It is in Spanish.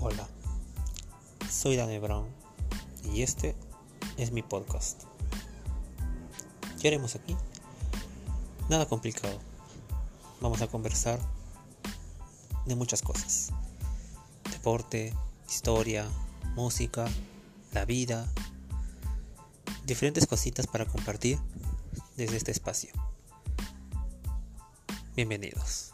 Hola, Soy Daniel Brown y este es mi podcast. ¿Qué haremos aquí? Nada complicado. Vamos a conversar de muchas cosas. Deporte, historia, música, la vida, diferentes cositas para compartir desde este espacio. Bienvenidos.